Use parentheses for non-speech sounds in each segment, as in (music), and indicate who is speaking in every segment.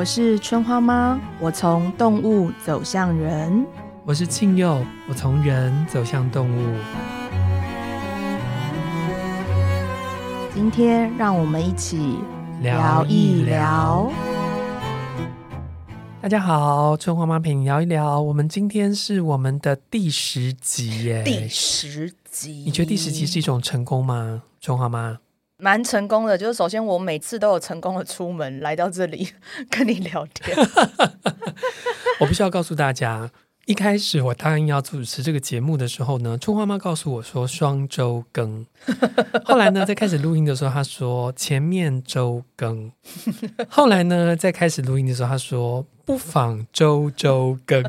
Speaker 1: 我是春花妈，我从动物走向人。
Speaker 2: 我是庆佑，我从人走向动物。
Speaker 1: 今天让我们一起聊一聊。
Speaker 2: 大家好，春花妈陪你聊一聊。我们今天是我们的第十集耶，
Speaker 1: 第十集。
Speaker 2: 你觉得第十集是一种成功吗？春花妈？
Speaker 1: 蛮成功的，就是首先我每次都有成功的出门来到这里 (laughs) 跟你聊天。(laughs)
Speaker 2: 我必须要告诉大家，一开始我答应要主持这个节目的时候呢，春花妈告诉我说双周更。(laughs) 后来呢，在开始录音的时候，她说前面周更。后来呢，在开始录音的时候，她说。不妨周周更，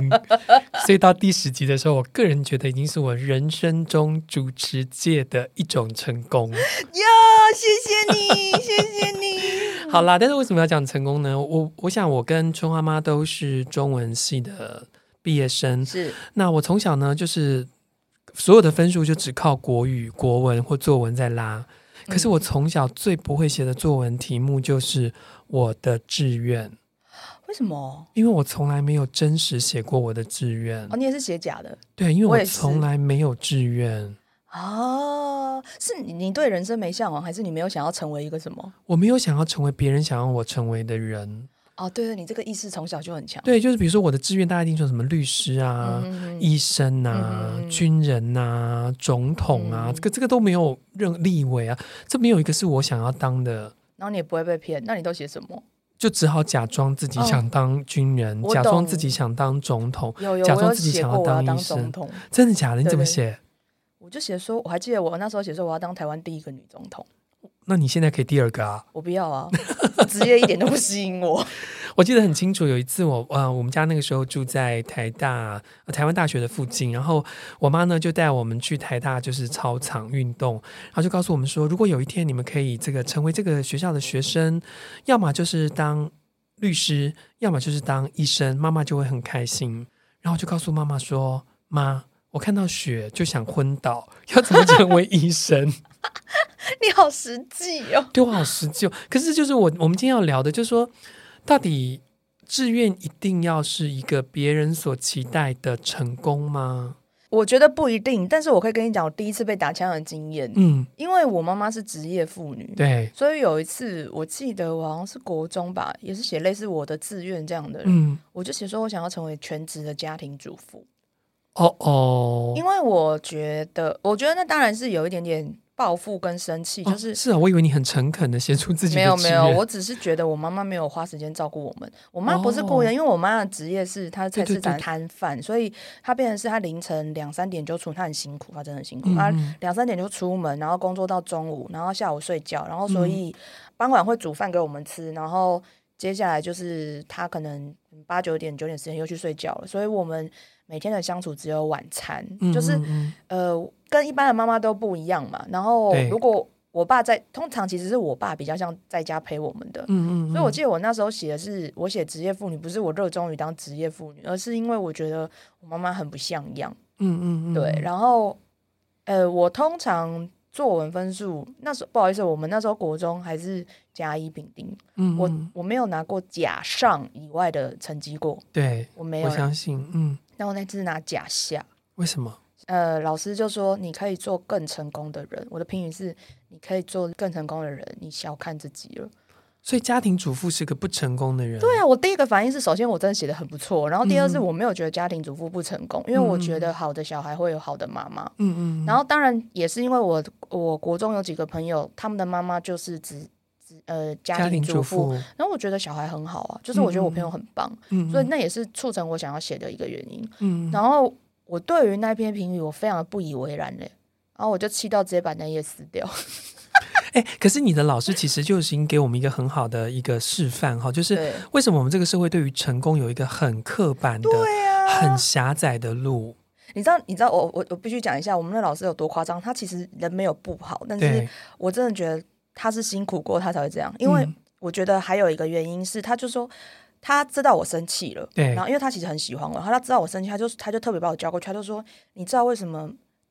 Speaker 2: (laughs) 所以到第十集的时候，我个人觉得已经是我人生中主持界的一种成功。呀，
Speaker 1: 谢谢你，(laughs) 谢谢你。
Speaker 2: 好啦，但是为什么要讲成功呢？我我想我跟春花妈都是中文系的毕业生，
Speaker 1: 是。
Speaker 2: 那我从小呢，就是所有的分数就只靠国语、国文或作文在拉。可是我从小最不会写的作文题目就是我的志愿。
Speaker 1: 为什么？
Speaker 2: 因为我从来没有真实写过我的志愿。
Speaker 1: 哦，你也是写假的？
Speaker 2: 对，因为我从来没有志愿。
Speaker 1: 哦，是你你对人生没向往，还是你没有想要成为一个什么？
Speaker 2: 我没有想要成为别人想要我成为的人。
Speaker 1: 哦，对对，你这个意识从小就很强。
Speaker 2: 对，就是比如说我的志愿，大家一定说什么律师啊、医生啊、嗯、军人啊、总统啊，嗯、这个这个都没有任立委啊，这没有一个是我想要当的。
Speaker 1: 然后你也不会被骗，那你都写什么？
Speaker 2: 就只好假装自己想当军人，哦、假装自己想当总统，
Speaker 1: 有有
Speaker 2: 假装自己想要当医生。真的假的？你怎么写？
Speaker 1: 我就写说，我还记得我那时候写说我要当台湾第一个女总统。
Speaker 2: 那你现在可以第二个啊？
Speaker 1: 我不要啊，职业一点都不吸引我。(laughs)
Speaker 2: 我记得很清楚，有一次我呃，我们家那个时候住在台大台湾大学的附近，然后我妈呢就带我们去台大就是操场运动，然后就告诉我们说，如果有一天你们可以这个成为这个学校的学生，要么就是当律师，要么就是当医生，妈妈就会很开心。然后就告诉妈妈说，妈，我看到雪就想昏倒，要怎么成为医生？(laughs)
Speaker 1: 你好实际哦，
Speaker 2: 对我好实际哦。可是就是我我们今天要聊的，就是说。到底志愿一定要是一个别人所期待的成功吗？
Speaker 1: 我觉得不一定，但是我可以跟你讲我第一次被打枪的经验。
Speaker 2: 嗯，
Speaker 1: 因为我妈妈是职业妇女，
Speaker 2: 对，
Speaker 1: 所以有一次我记得我好像是国中吧，也是写类似我的志愿这样的人，
Speaker 2: 嗯，
Speaker 1: 我就写说我想要成为全职的家庭主妇。
Speaker 2: 哦哦，
Speaker 1: 因为我觉得，我觉得那当然是有一点点。报复跟生气，就是、
Speaker 2: 哦、是啊，我以为你很诚恳的写出自己的。
Speaker 1: 没有没有，我只是觉得我妈妈没有花时间照顾我们。我妈不是故意的，哦、因为我妈的职业是她菜市场摊贩，所以她变成是她凌晨两三点就出，她很辛苦，她真的很辛苦。她两三点就出门，然后工作到中午，然后下午睡觉，然后所以傍晚会煮饭给我们吃，然后接下来就是她可能八九点九点时间又去睡觉了，所以我们。每天的相处只有晚餐，嗯、就是呃，跟一般的妈妈都不一样嘛。然后如果我爸在，通常其实是我爸比较像在家陪我们的。
Speaker 2: 嗯嗯。
Speaker 1: 所以我记得我那时候写的是我写职业妇女，不是我热衷于当职业妇女，而是因为我觉得我妈妈很不像样。
Speaker 2: 嗯嗯嗯。
Speaker 1: 对，然后呃，我通常作文分数那时候不好意思，我们那时候国中还是甲乙丙丁。嗯，嗯。我我没有拿过甲上以外的成绩过。
Speaker 2: 对，
Speaker 1: 我没有。
Speaker 2: 我相信，嗯。
Speaker 1: 那我那次拿甲下，
Speaker 2: 为什么？
Speaker 1: 呃，老师就说你可以做更成功的人。我的评语是，你可以做更成功的人，你小看自己了。
Speaker 2: 所以家庭主妇是个不成功的人。
Speaker 1: 对啊，我第一个反应是，首先我真的写的很不错，然后第二是我没有觉得家庭主妇不成功，嗯、因为我觉得好的小孩会有好的妈妈。
Speaker 2: 嗯嗯。
Speaker 1: 然后当然也是因为我我国中有几个朋友，他们的妈妈就是只。呃，家庭主妇，然后我觉得小孩很好啊，就是我觉得我朋友很棒，嗯，所以那也是促成我想要写的一个原因，嗯，然后我对于那篇评语我非常的不以为然嘞，然后我就气到直接把那页撕掉。(laughs)
Speaker 2: 哎，可是你的老师其实就已经给我们一个很好的一个示范哈，就是为什么我们这个社会对于成功有一个很刻板的、很狭窄的路？
Speaker 1: 你知道，你知道我我我必须讲一下，我们的老师有多夸张？他其实人没有不好，但是我真的觉得。他是辛苦过，他才会这样。因为我觉得还有一个原因是，他就说他知道我生气了，
Speaker 2: 对。
Speaker 1: 然后因为他其实很喜欢我，然后他知道我生气，他就他就特别把我叫过去，他就说：“你知道为什么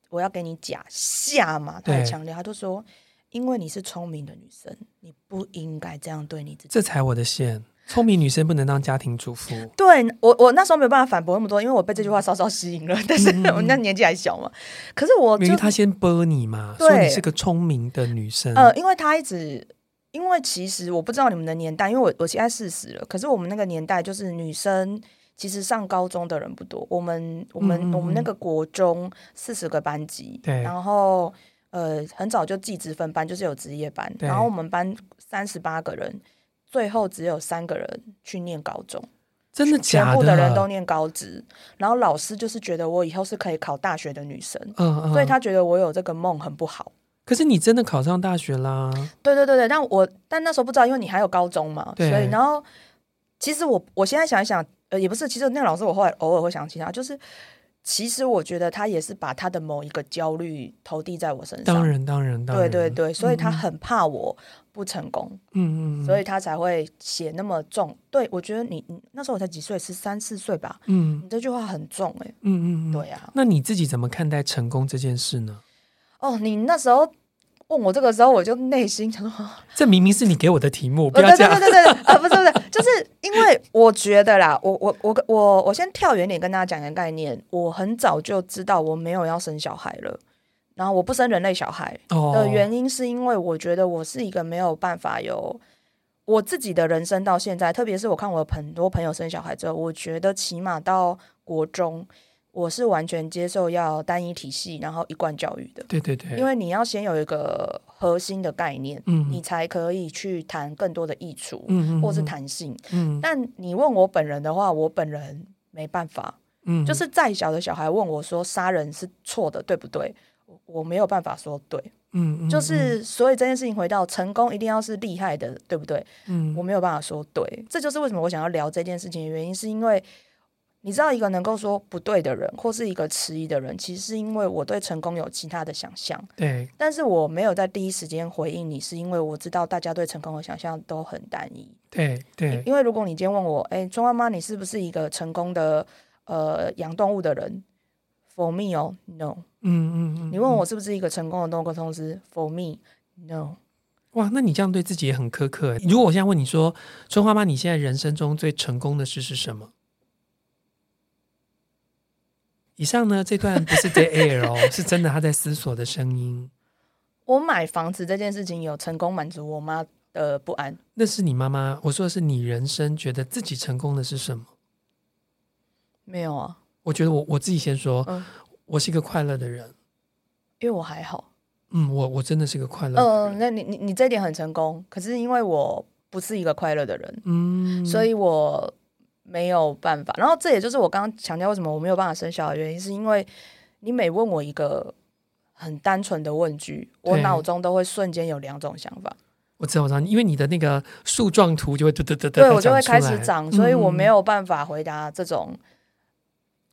Speaker 1: 我要给你假下吗？”他很强调，他就说：“因为你是聪明的女生，你不应该这样对你自己。”
Speaker 2: 这才我的线，聪明女生不能当家庭主妇。(laughs)
Speaker 1: 对我，我那时候没有办法反驳那么多，因为我被这句话稍稍吸引了。(laughs) 但是我那年纪还小嘛，可是我
Speaker 2: 因为他先播你嘛，说你是个聪明的女生。
Speaker 1: 呃，因为他一直，因为其实我不知道你们的年代，因为我我现在四十了，可是我们那个年代就是女生其实上高中的人不多。我们我们我们那个国中四十个班级，
Speaker 2: 对，
Speaker 1: 然后呃很早就技职分班，就是有职业班，然后我们班三十八个人。最后只有三个人去念高中，
Speaker 2: 真的假的？
Speaker 1: 全部的人都念高职，然后老师就是觉得我以后是可以考大学的女生，
Speaker 2: 嗯嗯，
Speaker 1: 所以他觉得我有这个梦很不好。
Speaker 2: 可是你真的考上大学啦？
Speaker 1: 对对对对，但我但那时候不知道，因为你还有高中嘛，所以然后其实我我现在想一想，呃，也不是，其实那个老师我后来偶尔会想起他，就是。其实我觉得他也是把他的某一个焦虑投递在我身上。
Speaker 2: 当然，当然，当然。
Speaker 1: 对对对，所以他很怕我不成功。
Speaker 2: 嗯嗯。
Speaker 1: 所以他才会写那么重。对，我觉得你你那时候我才几岁，十三四岁吧。
Speaker 2: 嗯。
Speaker 1: 你这句话很重哎。
Speaker 2: 嗯嗯。
Speaker 1: 对呀。
Speaker 2: 那你自己怎么看待成功这件事呢？
Speaker 1: 哦，你那时候。问我这个时候，我就内心想说：“ (laughs)
Speaker 2: 这明明是你给我的题目，不要这样。”
Speaker 1: 对对对对对，啊，不是不是，就是因为我觉得啦，我我我我我先跳远点跟大家讲一个概念。我很早就知道我没有要生小孩了，然后我不生人类小孩的原因，是因为我觉得我是一个没有办法有我自己的人生到现在，特别是我看我很多朋友生小孩之后，我觉得起码到国中。我是完全接受要单一体系，然后一贯教育的。
Speaker 2: 对对对，
Speaker 1: 因为你要先有一个核心的概念，
Speaker 2: 嗯，
Speaker 1: 你才可以去谈更多的益处，
Speaker 2: 嗯，
Speaker 1: 或是弹性，
Speaker 2: 嗯。
Speaker 1: 但你问我本人的话，我本人没办法，
Speaker 2: 嗯，
Speaker 1: 就是再小的小孩问我说杀人是错的，对不对？我没有办法说对，
Speaker 2: 嗯，
Speaker 1: 就是所以这件事情回到成功一定要是厉害的，对不对？
Speaker 2: 嗯，
Speaker 1: 我没有办法说对，这就是为什么我想要聊这件事情的原因，是因为。你知道一个能够说不对的人，或是一个迟疑的人，其实是因为我对成功有其他的想象。
Speaker 2: 对，
Speaker 1: 但是我没有在第一时间回应你，是因为我知道大家对成功的想象都很单一。
Speaker 2: 对对，
Speaker 1: 因为如果你今天问我，哎，春花妈，你是不是一个成功的呃养动物的人？For me 哦，No。
Speaker 2: 嗯嗯嗯。
Speaker 1: 你问我是不是一个成功的动物沟通师？For me，No。
Speaker 2: 哇，那你这样对自己也很苛刻。如果我现在问你说，春花妈，你现在人生中最成功的事是什么？以上呢，这段不是 dead air 哦，(laughs) 是真的他在思索的声音。
Speaker 1: 我买房子这件事情有成功满足我妈的不安。
Speaker 2: 那是你妈妈，我说的是你人生觉得自己成功的是什么？
Speaker 1: 没有啊。
Speaker 2: 我觉得我我自己先说，
Speaker 1: 嗯，
Speaker 2: 我是一个快乐的人，
Speaker 1: 因为我还好。
Speaker 2: 嗯，我我真的是个快乐的人。
Speaker 1: 嗯，那你你你这一点很成功，可是因为我不是一个快乐的人，
Speaker 2: 嗯，
Speaker 1: 所以我。没有办法，然后这也就是我刚刚强调为什么我没有办法生小孩的原因，是因为你每问我一个很单纯的问句，我脑中都会瞬间有两种想法。
Speaker 2: 我知道，我知道，因为你的那个树状图就会嘟嘟嘟嘟，
Speaker 1: 对，我就会开始长，所以我没有办法回答这种。
Speaker 2: 嗯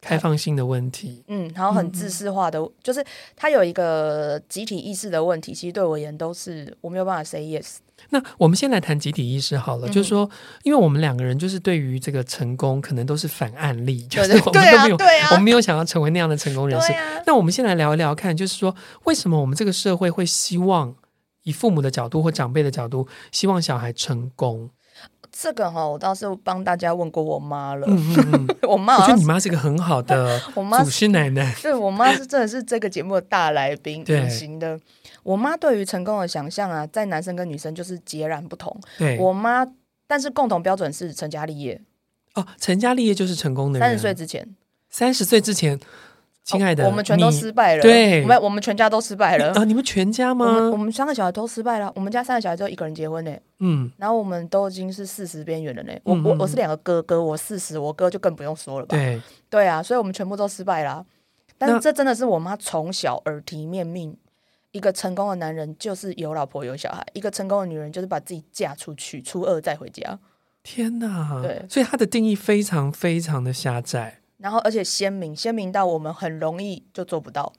Speaker 2: 开放性的问题，
Speaker 1: 嗯，然后很自私化的，嗯、就是他有一个集体意识的问题，其实对我而言都是我没有办法 say yes。
Speaker 2: 那我们先来谈集体意识好了，嗯、就是说，因为我们两个人就是对于这个成功，可能都是反案例，就是我们都没有，
Speaker 1: 对啊对啊、
Speaker 2: 我们没有想要成为那样的成功人士。
Speaker 1: 啊、
Speaker 2: 那我们先来聊一聊看，就是说，为什么我们这个社会会希望以父母的角度或长辈的角度，希望小孩成功？
Speaker 1: 这个哈，我倒是帮大家问过我妈了。
Speaker 2: 嗯嗯嗯、(laughs)
Speaker 1: 我妈，
Speaker 2: 我觉得你妈是一个很好的 (laughs) 祖师奶奶。(laughs)
Speaker 1: 对，我妈是真的是这个节目的大来宾，典型的。我妈对于成功的想象啊，在男生跟女生就是截然不同。
Speaker 2: 对，
Speaker 1: 我妈，但是共同标准是成家立业。
Speaker 2: 哦，成家立业就是成功的人。
Speaker 1: 三十岁之前，
Speaker 2: 三十岁之前。亲爱的、
Speaker 1: 哦，我们全都失败了。
Speaker 2: 对，
Speaker 1: 我们我们全家都失败了。
Speaker 2: 啊，你们全家吗？
Speaker 1: 我们我们三个小孩都失败了。我们家三个小孩只有一个人结婚呢。
Speaker 2: 嗯，
Speaker 1: 然后我们都已经是四十边缘了呢。我我我是两个哥哥，我四十，我哥就更不用说了吧。
Speaker 2: 对
Speaker 1: 对啊，所以我们全部都失败了。但是这真的是我妈从小耳提面命，一个成功的男人就是有老婆有小孩，一个成功的女人就是把自己嫁出去，初二再回家。
Speaker 2: 天哪！
Speaker 1: 对，
Speaker 2: 所以她的定义非常非常的狭窄。
Speaker 1: 然后，而且鲜明，鲜明到我们很容易就做不到。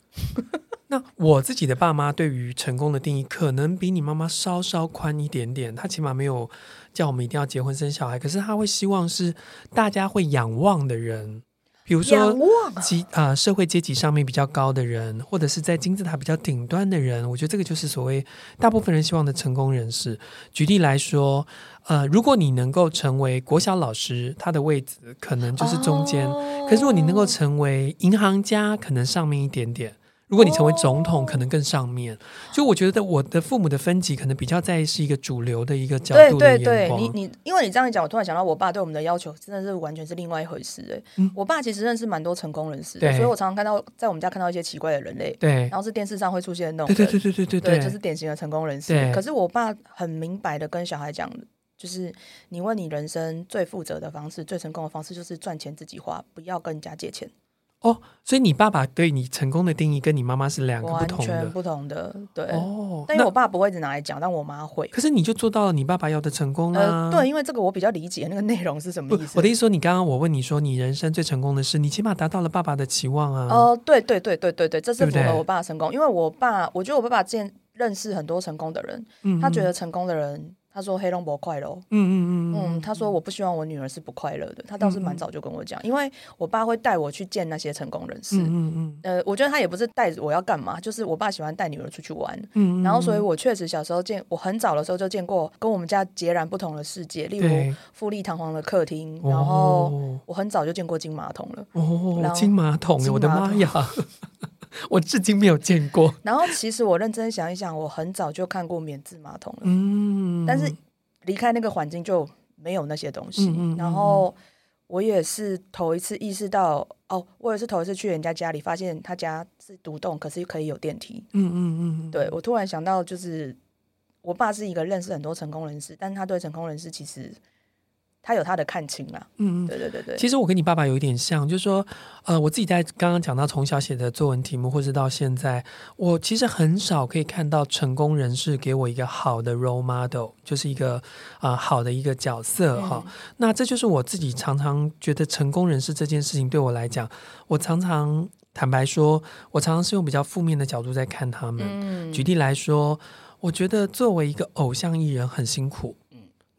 Speaker 1: (laughs)
Speaker 2: 那我自己的爸妈对于成功的定义，可能比你妈妈稍稍宽一点点。他起码没有叫我们一定要结婚生小孩，可是他会希望是大家会仰望的人。比如说阶啊、呃、社会阶级上面比较高的人，或者是在金字塔比较顶端的人，我觉得这个就是所谓大部分人希望的成功人士。举例来说，呃，如果你能够成为国小老师，他的位置可能就是中间；哦、可是如果你能够成为银行家，可能上面一点点。如果你成为总统，可能更上面。就我觉得，我的父母的分级可能比较在意是一个主流的一个角度。对对对，
Speaker 1: 你你，因为你这样一讲，我突然想到，我爸对我们的要求真的是完全是另外一回事。哎、嗯，我爸其实认识蛮多成功人士的，所以我常常看到在我们家看到一些奇怪的人类。对，然后是电视上会出现的那种。对对对对对对，对，就是典型的成功人士。可是我爸很明白的跟小孩讲，就是你问你人生最负责的方式、最成功的方式，就是赚钱自己花，不要跟人家借钱。
Speaker 2: 哦，所以你爸爸对你成功的定义跟你妈妈是两个不同的，
Speaker 1: 完全不同的。对，哦，但因为我爸不会一直拿来讲，但我妈会。
Speaker 2: 可是你就做到了你爸爸要的成功啊？
Speaker 1: 呃，对，因为这个我比较理解那个内容是什么意思。
Speaker 2: 我的意思说，你刚刚我问你说，你人生最成功的事，你起码达到了爸爸的期望啊。
Speaker 1: 哦，呃，对对对对对对，这是符合我爸的成功，对对，因为我爸，我觉得我爸爸见认识很多成功的人，他觉得成功的人。他说：“黑龙不快乐。”嗯嗯嗯嗯，他说：“我不希望我女儿是不快乐的。”他倒是蛮早就跟我讲，因为我爸会带我去见那些成功人士。嗯嗯呃，我觉得他也不是带我要干嘛，就是我爸喜欢带女儿出去玩。嗯，然后，所以我确实小时候见，我很早的时候就见过跟我们家截然不同的世界，例如富丽堂皇的客厅。然后，我很早就见过金马桶了。
Speaker 2: 哦，金马桶！我的妈呀！(laughs) 我至今没有见过。
Speaker 1: 然后，其实我认真想一想，我很早就看过免治马桶了。嗯，但是离开那个环境就没有那些东西。嗯，然后我也是头一次意识到，哦，我也是头一次去人家家里，发现他家是独栋，可是可以有电梯。嗯嗯嗯。对，我突然想到，就是我爸是一个认识很多成功人士，但是他对成功人士其实。他有他的看清了，嗯嗯，对对对对。
Speaker 2: 其实我跟你爸爸有一点像，就是说，呃，我自己在刚刚讲到从小写的作文题目，或是到现在，我其实很少可以看到成功人士给我一个好的 role model，就是一个啊、呃、好的一个角色哈、嗯。那这就是我自己常常觉得成功人士这件事情对我来讲，我常常坦白说，我常常是用比较负面的角度在看他们。嗯、举例来说，我觉得作为一个偶像艺人很辛苦。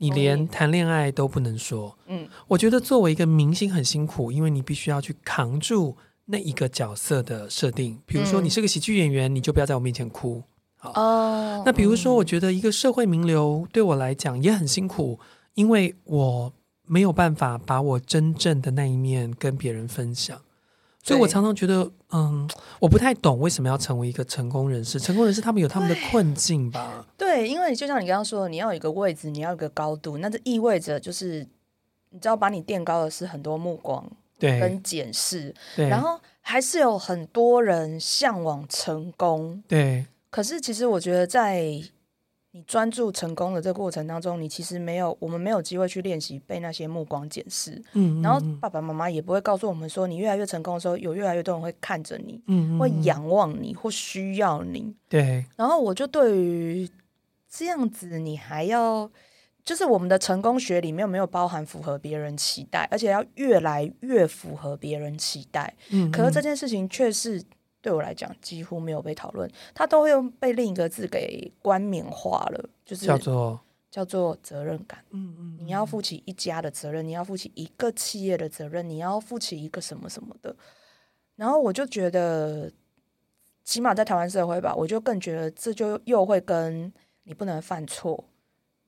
Speaker 2: 你连谈恋爱都不能说，嗯，我觉得作为一个明星很辛苦，因为你必须要去扛住那一个角色的设定。比如说，你是个喜剧演员，你就不要在我面前哭。好，哦，那比如说，我觉得一个社会名流对我来讲也很辛苦，因为我没有办法把我真正的那一面跟别人分享。所以我常常觉得，嗯，我不太懂为什么要成为一个成功人士。成功人士他们有他们的困境吧？
Speaker 1: 对，因为就像你刚刚说的，你要有一个位置，你要有一个高度，那这意味着就是，你知道，把你垫高的是很多目光，对，跟检视，对，然后还是有很多人向往成功，对。可是其实我觉得在。你专注成功的这个过程当中，你其实没有，我们没有机会去练习被那些目光检视。嗯，嗯，然后爸爸妈妈也不会告诉我们说，你越来越成功的时候，有越来越多人会看着你，嗯，嗯，会仰望你或需要你。对。然后我就对于这样子，你还要就是我们的成功学里面有没有包含符合别人期待，而且要越来越符合别人期待。嗯，嗯，可是这件事情却是。对我来讲，几乎没有被讨论，他都会用被另一个字给冠冕化了，就是叫做叫做责任感。嗯嗯，你要负起一家的责任，你要负起一个企业的责任，你要负起一个什么什么的。然后我就觉得，起码在台湾社会吧，我就更觉得这就又会跟你不能犯错，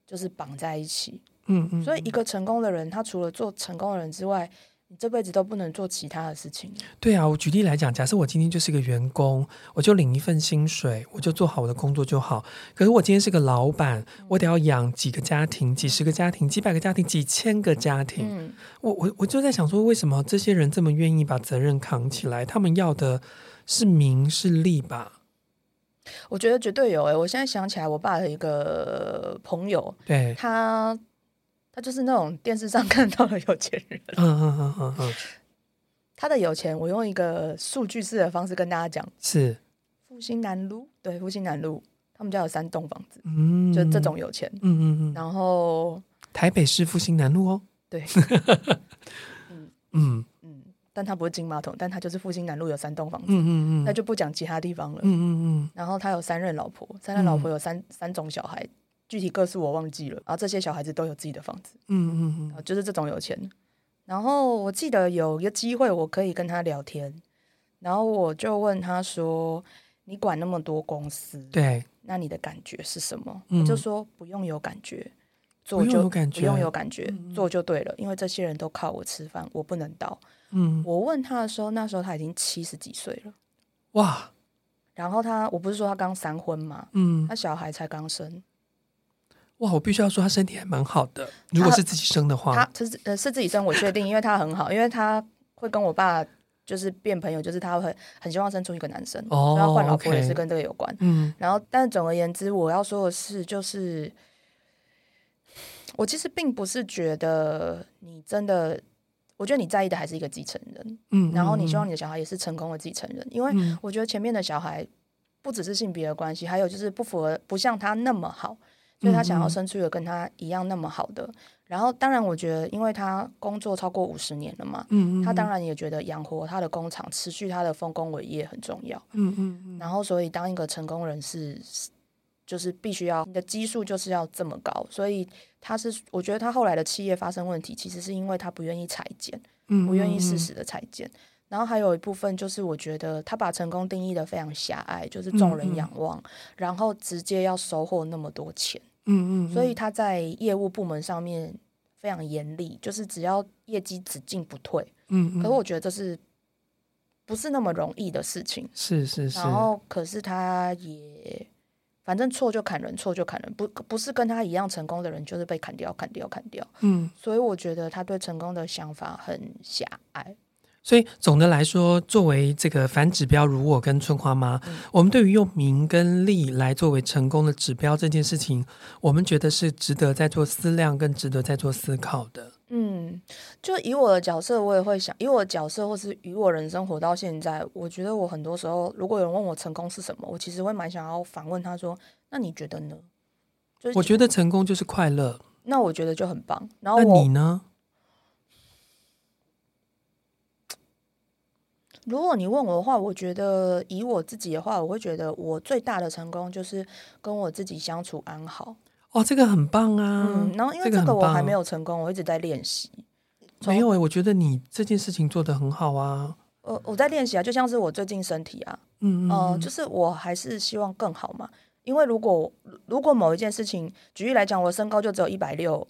Speaker 1: 就是绑在一起。嗯嗯，所以一个成功的人，他除了做成功的人之外，你这辈子都不能做其他的事情。
Speaker 2: 对啊，我举例来讲，假设我今天就是一个员工，我就领一份薪水，我就做好我的工作就好。可是我今天是个老板，我得要养几个家庭、几十个家庭、几百个家庭、几千个家庭。嗯，我我我就在想说，为什么这些人这么愿意把责任扛起来？他们要的是名是利吧？
Speaker 1: 我觉得绝对有诶、欸，我现在想起来，我爸的一个朋友，对他。他就是那种电视上 (laughs) 看到的有钱人。嗯嗯嗯嗯嗯。他的有钱，我用一个数据式的方式跟大家讲：是复兴南路，对，复兴南路，他们家有三栋房子，嗯，就这种有钱，嗯嗯嗯。然后
Speaker 2: 台北市复兴南路哦，
Speaker 1: 对，(laughs) 嗯嗯嗯，但他不是金马桶，但他就是复兴南路有三栋房子，嗯嗯嗯，那就不讲其他地方了，嗯嗯嗯。然后他有三任老婆，三任老婆有三、嗯、三种小孩。具体个数我忘记了，然后这些小孩子都有自己的房子，嗯嗯嗯，就是这种有钱。然后我记得有一个机会，我可以跟他聊天，然后我就问他说：“你管那么多公司，
Speaker 2: 对，
Speaker 1: 那你的感觉是什么？”
Speaker 2: 嗯，
Speaker 1: 我就说：“不用有感觉，做就不用有感觉，做就对了。因为这些人都靠我吃饭，我不能倒。”
Speaker 2: 嗯，
Speaker 1: 我问他的时候，那时候他已经七十几岁了，
Speaker 2: 哇！
Speaker 1: 然后他，我不是说他刚三婚嘛，
Speaker 2: 嗯，
Speaker 1: 他小孩才刚生。
Speaker 2: 哇，我必须要说他身体还蛮好的。如果是自己生的话，
Speaker 1: 他是呃是自己生，我确定，因为他很好，因为他会跟我爸就是变朋友，就是他会很希望生出一个男生，
Speaker 2: 哦，
Speaker 1: 然后换老婆也是跟这个有关。
Speaker 2: 嗯，
Speaker 1: 然后，但总而言之，我要说的是，就是我其实并不是觉得你真的，我觉得你在意的还是一个继承人，
Speaker 2: 嗯，
Speaker 1: 然后你希望你的小孩也是成功的继承人，因为我觉得前面的小孩不只是性别的关系，还有就是不符合，不像他那么好。所以他想要生出一个跟他一样那么好的，然后当然我觉得，因为他工作超过五十年了嘛，
Speaker 2: 嗯，嗯，嗯，
Speaker 1: 他当然也觉得养活他的工厂，持续他的丰功伟业很重要，
Speaker 2: 嗯嗯，嗯，
Speaker 1: 然后所以当一个成功人士，就是必须要你的基数就是要这么高，所以他是我觉得他后来的企业发生问题，其实是因为他不愿意裁剪，嗯，不愿意适时的裁剪。然后还有一部分就是，我觉得他把成功定义的非常狭隘，就是众人仰望，嗯嗯，然后直接要收获那么多钱。
Speaker 2: 嗯，嗯嗯，
Speaker 1: 所以他在业务部门上面非常严厉，就是只要业绩只进不退。
Speaker 2: 嗯，嗯，
Speaker 1: 可是我觉得这是不是那么容易的事情？
Speaker 2: 是是是。
Speaker 1: 然后，可是他也反正错就砍人，错就砍人，不不是跟他一样成功的人，就是被砍掉、砍掉、砍掉。
Speaker 2: 嗯，
Speaker 1: 所以我觉得他对成功的想法很狭隘。
Speaker 2: 所以总的来说，作为这个反指标，如我跟春花妈，嗯、我们对于用名跟利来作为成功的指标这件事情，我们觉得是值得再做思量，更值得再做思考的。
Speaker 1: 嗯，就以我的角色，我也会想，以我的角色，或是以我人生活到现在，我觉得我很多时候，如果有人问我成功是什么，我其实会蛮想要反问他说：“那你觉得呢？”
Speaker 2: 就是、我觉得成功就是快乐。
Speaker 1: 那我觉得就很棒。然后
Speaker 2: 那你呢？
Speaker 1: 如果你问我的话，我觉得以我自己的话，我会觉得我最大的成功就是跟我自己相处安好。
Speaker 2: 哦，这个很棒啊！
Speaker 1: 嗯，然后因为这个我还没有成功，我一直在练习。
Speaker 2: 没有诶，我觉得你这件事情做得很好啊。
Speaker 1: 呃，我在练习啊，就像是我最近身体啊，
Speaker 2: 嗯嗯，
Speaker 1: 呃，就是我还是希望更好嘛。因为如果如果某一件事情，举例来讲，我身高就只有一百六。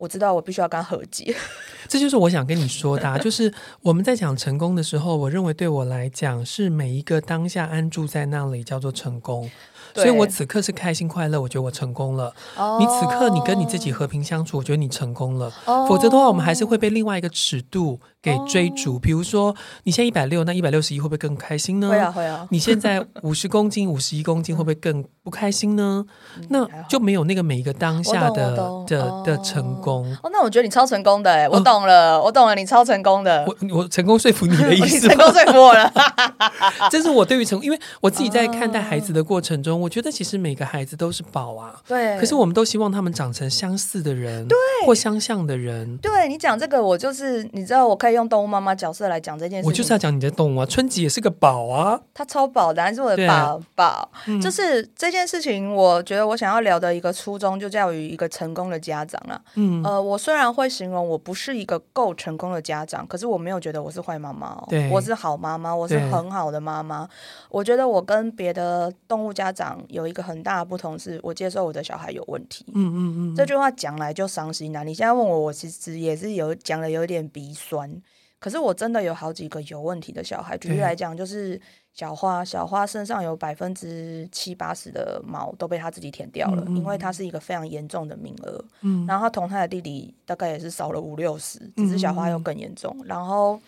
Speaker 1: 我知道我必须要跟他和解，(laughs)
Speaker 2: 这就是我想跟你说的啊，(laughs) 就是我们在讲成功的时候，我认为对我来讲是每一个当下安住在那里叫做成功。所以我此刻是开心快乐，我觉得我成功了。你此刻你跟你自己和平相处，我觉得你成功了。否则的话，我们还是会被另外一个尺度给追逐。比如说，你现在一百六，那一百六十一会不会更开心呢？
Speaker 1: 会啊，会啊。
Speaker 2: 你现在五十公斤、五十一公斤会不会更不开心呢？那就没有那个每一个当下的的的成功。
Speaker 1: 哦，那我觉得你超成功的哎，我懂了，我懂了，你超成功的。
Speaker 2: 我我成功说服你的意思，(laughs)
Speaker 1: 成功说服我了。(laughs)
Speaker 2: 这是我对于成，因为我自己在看待 (laughs) 孩子的过程中。我觉得其实每个孩子都是宝啊，
Speaker 1: 对。
Speaker 2: 可是我们都希望他们长成相似的人，对，或相像的人。
Speaker 1: 对，你讲这个，我就是你知道，我可以用动物妈妈角色来讲这件事。
Speaker 2: 我就是要讲你的动物啊，春吉也是个宝啊，
Speaker 1: 他超宝的，还是我的宝宝。就是这件事情，我觉得我想要聊的一个初衷，就在于一个成功的家长啊。嗯，呃，我虽然会形容我不是一个够成功的家长，可是我没有觉得我是坏妈妈哦，对，我是好妈妈，我是很好的妈妈。我觉得我跟别的动物家长有一个很大的不同，是我接受我的小孩有问题。嗯嗯嗯，这句话讲来就伤心了。你现在问我，我其实也是有讲的有点鼻酸。可是我真的有好几个有问题的小孩。举例来讲，就是小花，小花身上有百分之七八十的毛都被他自己舔掉了，因为他是一个非常严重的名额。嗯，然后他同他的弟弟大概也是少了五六十，只是小花又更严重。然后。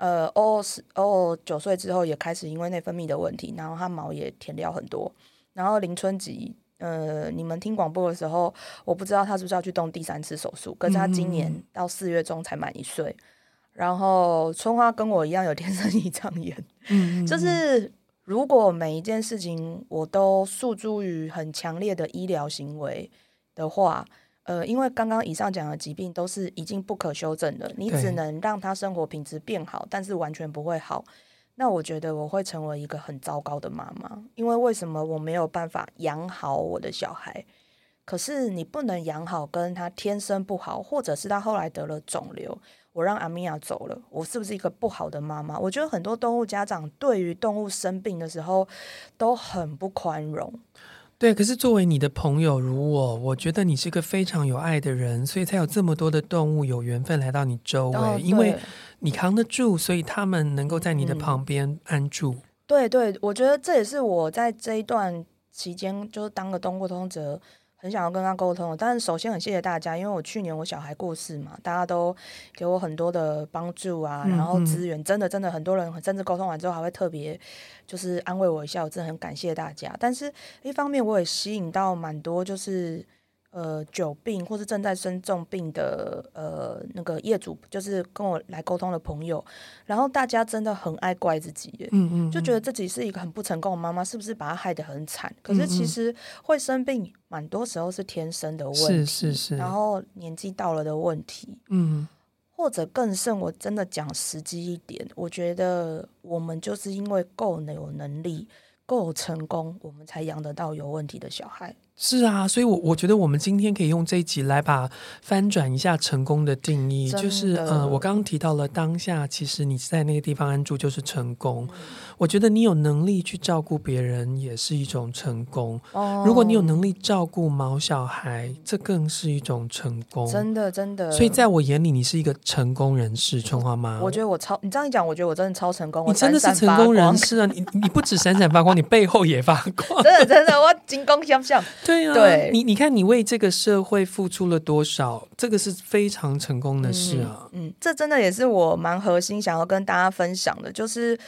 Speaker 1: 呃，欧欧是欧欧九岁之后也开始因为内分泌的问题，然后他毛也舔掉很多。然后林春吉，呃，你们听广播的时候，我不知道他是不是要去动第三次手术，可是他今年到四月中才满一岁。嗯、然后春花跟我一样有天生胰脏炎，嗯，就是如果每一件事情我都诉诸于很强烈的医疗行为的话。呃，因为刚刚以上讲的疾病都是已经不可修正的，你只能让他生活品质变好，但是完全不会好。那我觉得我会成为一个很糟糕的妈妈，因为为什么我没有办法养好我的小孩？可是你不能养好，跟他天生不好，或者是他后来得了肿瘤，我让阿米娅走了，我是不是一个不好的妈妈？我觉得很多动物家长对于动物生病的时候都很不宽容。
Speaker 2: 对，可是作为你的朋友如我，我觉得你是个非常有爱的人，所以才有这么多的动物有缘分来到你周围，哦、因为你扛得住，所以他们能够在你的旁边安住。嗯、
Speaker 1: 对对，我觉得这也是我在这一段期间，就是当个动物沟通者。很想要跟他沟通，但是首先很谢谢大家，因为我去年我小孩过世嘛，大家都给我很多的帮助啊，然后资源，真的真的很多人甚至沟通完之后还会特别就是安慰我一下，我真的很感谢大家。但是一方面我也吸引到蛮多就是。呃，久病或是正在生重病的呃那个业主，就是跟我来沟通的朋友，然后大家真的很爱怪自己，嗯，嗯嗯，就觉得自己是一个很不成功的妈妈，是不是把他害得很惨？可是其实会生病，蛮多时候是天生的问题，是是是，然后年纪到了的问题，嗯，或者更甚，我真的讲实际一点，我觉得我们就是因为够有能力、够成功，我们才养得到有问题的小孩。
Speaker 2: 是啊，所以我，我我觉得我们今天可以用这一集来把翻转一下成功的定义，就是呃，我刚刚提到了当下，其实你在那个地方安住就是成功。嗯、我觉得你有能力去照顾别人也是一种成功。哦，如果你有能力照顾毛小孩，这更是一种成功。
Speaker 1: 真的，真的。
Speaker 2: 所以在我眼里，你是一个成功人士，春花妈。
Speaker 1: 我觉得我超，你这样一讲，我觉得我真的超成功。
Speaker 2: 你真的是成功人士啊！你你不止闪闪发光，你背后也发光。(laughs)
Speaker 1: 真的，真的，我金光闪闪。(laughs)
Speaker 2: 对啊，对你，你看你为这个社会付出了多少，这个是非常成功的事啊。
Speaker 1: 嗯，嗯，这真的也是我蛮核心想要跟大家分享的，就是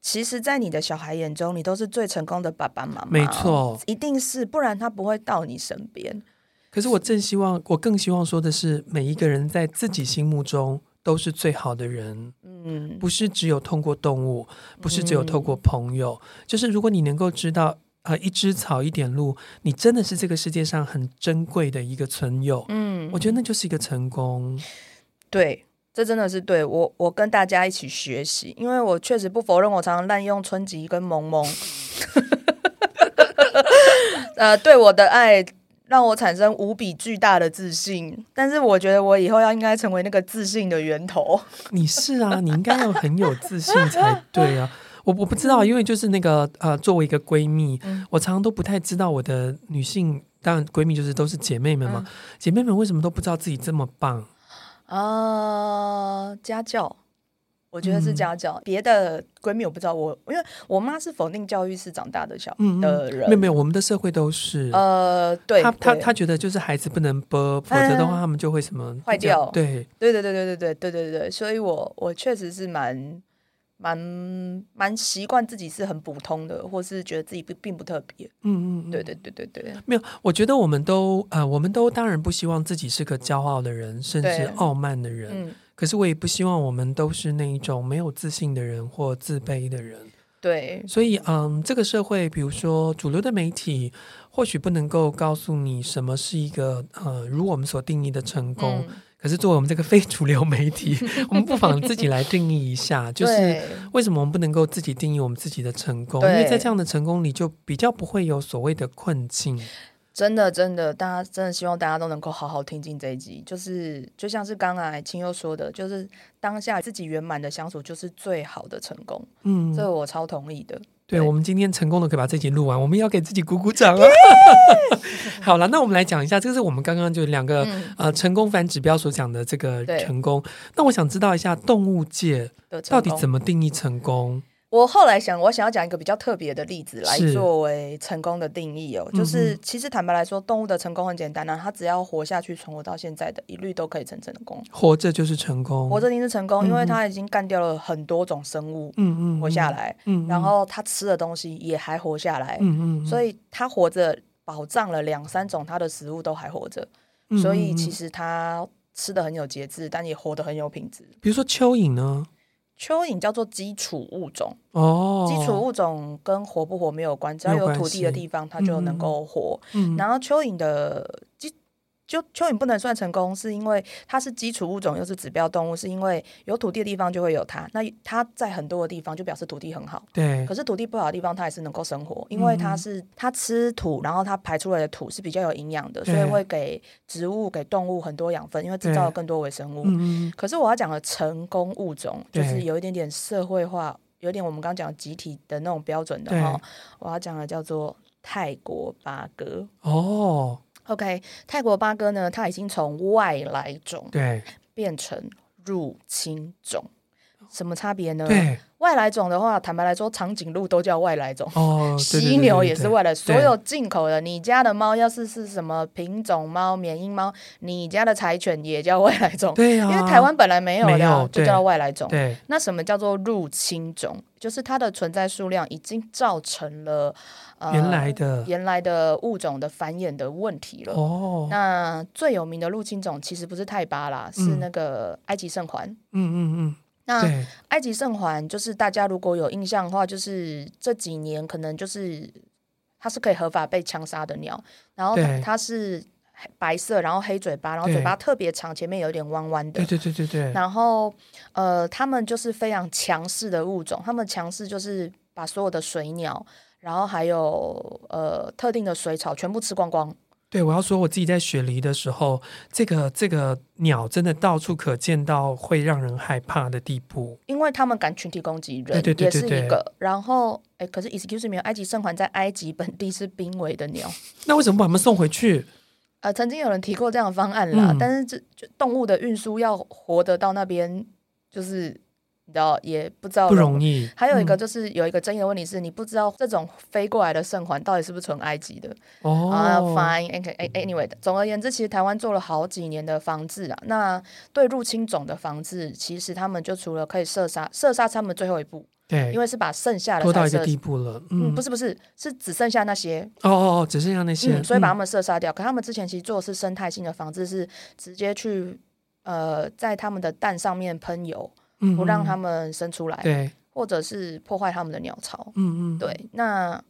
Speaker 1: 其实，在你的小孩眼中，你都是最成功的爸爸妈妈。
Speaker 2: 没错，
Speaker 1: 一定是，不然他不会到你身边。
Speaker 2: 可是我正希望，我更希望说的是，每一个人在自己心目中都是最好的人。嗯，不是只有通过动物，不是只有透过朋友，嗯，就是如果你能够知道。呃，一枝草，一点露，你真的是这个世界上很珍贵的一个存有。嗯，我觉得那就是一个成功。
Speaker 1: 对，这真的是对我，我跟大家一起学习，因为我确实不否认，我常常滥用春吉跟萌萌。(laughs) 呃，对我的爱让我产生无比巨大的自信，但是我觉得我以后要应该成为那个自信的源头。
Speaker 2: 你是啊，你应该要很有自信才对啊。我我不知道，因为就是那个呃，作为一个闺蜜，嗯、我常常都不太知道我的女性，当然闺蜜就是都是姐妹们嘛，嗯、姐妹们为什么都不知道自己这么棒？
Speaker 1: 呃，家教，我觉得是家教。嗯、别的闺蜜我不知道，我因为我妈是否定教育是长大的小嗯的人，
Speaker 2: 没有没有，我们的社会都是
Speaker 1: 呃，对，
Speaker 2: 她她她觉得就是孩子不能播，否则的话他们就会什么
Speaker 1: 坏掉。
Speaker 2: 对
Speaker 1: 对对对对对对对对对，所以我我确实是蛮。蛮蛮习惯自己是很普通的，或是觉得自己并并不特别。嗯嗯，对对对对对。
Speaker 2: 没有，我觉得我们都呃，我们都当然不希望自己是个骄傲的人，甚至傲慢的人。嗯。可是我也不希望我们都是那一种没有自信的人或自卑的人。
Speaker 1: 对。
Speaker 2: 所以嗯，这个社会，比如说主流的媒体，或许不能够告诉你什么是一个呃，如我们所定义的成功。嗯可是作为我们这个非主流媒体，(laughs) 我们不妨自己来定义一下，(laughs) 就是为什么我们不能够自己定义我们自己的成功？因为在这样的成功里，就比较不会有所谓的困境。
Speaker 1: 真的，真的，大家真的希望大家都能够好好听进这一集，就是就像是刚才青佑说的，就是当下自己圆满的相处，就是最好的成功。嗯，这个我超同意的。
Speaker 2: 对，我们今天成功的可以把这集录完，我们要给自己鼓鼓掌啊！(laughs) 好了，那我们来讲一下，这个是我们刚刚就两个、嗯、呃成功反指标所讲的这个成功。那我想知道一下，动物界到底怎么定义成功？
Speaker 1: 我后来想，我想要讲一个比较特别的例子来作为成功的定义哦，是就是其实坦白来说，动物的成功很简单啊，它只要活下去，存活到现在的一律都可以成成功。
Speaker 2: 活着就是成功，
Speaker 1: 活着一定是成功，因为它已经干掉了很多种生物，嗯嗯，活下来，嗯，然后它吃的东西也还活下来，嗯嗯，所以它活着保障了两三种它的食物都还活着，所以其实它吃的很有节制，但也活得很有品质。
Speaker 2: 比如说蚯蚓呢？
Speaker 1: 蚯蚓叫做基础物种哦，基础物种跟活不活没有关，只要有土地的地方，它就能够活。嗯、然后蚯蚓的基就蚯蚓不能算成功，是因为它是基础物种，又是指标动物，是因为有土地的地方就会有它。那它在很多的地方就表示土地很好。
Speaker 2: 对。
Speaker 1: 可是土地不好的地方，它还是能够生活，因为它是它吃土，然后它排出来的土是比较有营养的，所以会给植物、给动物很多养分，因为制造了更多微生物。嗯。可是我要讲的成功物种，就是有一点点社会化，有点我们刚刚讲集体的那种标准的哈。我要讲的叫做泰国八哥。哦。OK，泰国八哥呢，它已经从外来种对变成入侵种，什么差别呢？对，外来种的话，坦白来说，长颈鹿都叫外来种哦，(laughs) 犀牛也是外来，所有进口的，你家的猫要是是什么品种猫，缅因猫，你家的柴犬也叫外来种，对呀、啊，因为台湾本来没有的，有就叫外来种。对，那什么叫做入侵种？就是它的存在数量已经造成了呃。
Speaker 2: 原来的、呃、
Speaker 1: 原来的物种的繁衍的问题了。哦，那最有名的入侵种其实不是泰巴啦，嗯、是那个埃及圣环。嗯嗯嗯。那埃及圣环就是大家如果有印象的话，就是这几年可能就是它是可以合法被枪杀的鸟，然后它，它是白色，然后黑嘴巴，然后嘴巴特别长，前面有点弯弯的。对对对对对。然后呃，它们就是非常强势的物种，它们强势就是把所有的水鸟。然后还有呃特定的水草全部吃光光。
Speaker 2: 对，我要说我自己在雪梨的时候，这个这个鸟真的到处可见到，会让人害怕的地步。
Speaker 1: 因为他们敢群体攻击人，对对对是一个。然后哎，可是 excuse me，埃及圣环在埃及本地是濒危的鸟。(laughs)
Speaker 2: 那为什么把它们送回去？
Speaker 1: 呃，曾经有人提过这样的方案啦，嗯、但是这就动物的运输要活得到那边，就是。然后也不知道
Speaker 2: 不容易。
Speaker 1: 还有一个就是有一个争议的问题是，你不知道这种飞过来的圣环到底是不是纯埃及的。哦。啊，fine，anyway，总而言之，其实台湾做了好几年的防治啊。那对入侵种的防治，其实他们就除了可以射杀，射杀他们最后一步。对。因为是把剩下的
Speaker 2: 拖到一个地步了。嗯，
Speaker 1: 嗯，不是不是，是只剩下那些。
Speaker 2: 哦哦哦，只剩下那些。
Speaker 1: 嗯，所以把他们射杀掉。嗯。可他们之前其实做的是生态性的防治，是直接去呃在他们的蛋上面喷油。不让他们生出来，对，或者是破坏他们的鸟巢，嗯嗯，对。那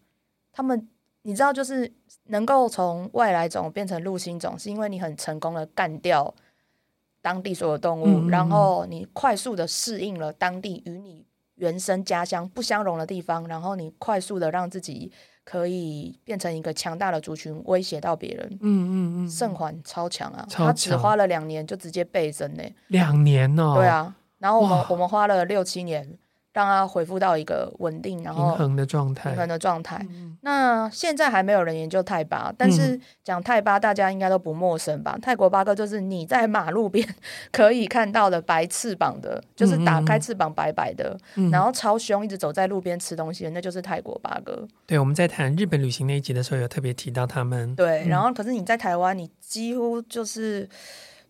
Speaker 1: 他们，你知道，就是能够从外来种变成入侵种，是因为你很成功的干掉当地所有动物，嗯嗯，然后你快速的适应了当地与你原生家乡不相容的地方，然后你快速的让自己可以变成一个强大的族群，威胁到别人。嗯嗯嗯，圣环超强啊，他只花了两年就直接倍增呢，
Speaker 2: 两年哦，
Speaker 1: 对啊。然后我们我们花了六七年，让它恢复到一个稳定然后
Speaker 2: 平衡的状态。
Speaker 1: 平衡的状态。嗯、那现在还没有人研究泰巴，但是讲泰巴大家应该都不陌生吧？嗯、泰国八哥就是你在马路边 (laughs) 可以看到的白翅膀的，就是打开翅膀白白的，嗯、然后超凶，一直走在路边吃东西的，那就是泰国八哥。
Speaker 2: 对，我们在谈日本旅行那一集的时候，有特别提到他们。
Speaker 1: 对，然后可是你在台湾，你几乎就是。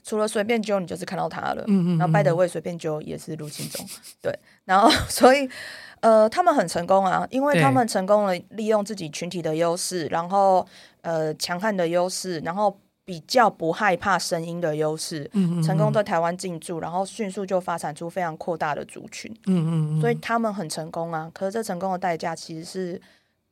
Speaker 1: 除了随便揪，你就是看到他了。嗯嗯，然后 by the way 随便揪也是入侵种，对。然后 (laughs) 所以，呃，他们很成功啊，因为他们成功了利用自己群体的优势，然后呃强悍的优势，然后比较不害怕声音的优势，嗯嗯，成功在台湾进驻，然后迅速就发展出非常扩大的族群。嗯嗯，所以他们很成功啊。可是这成功的代价其实是，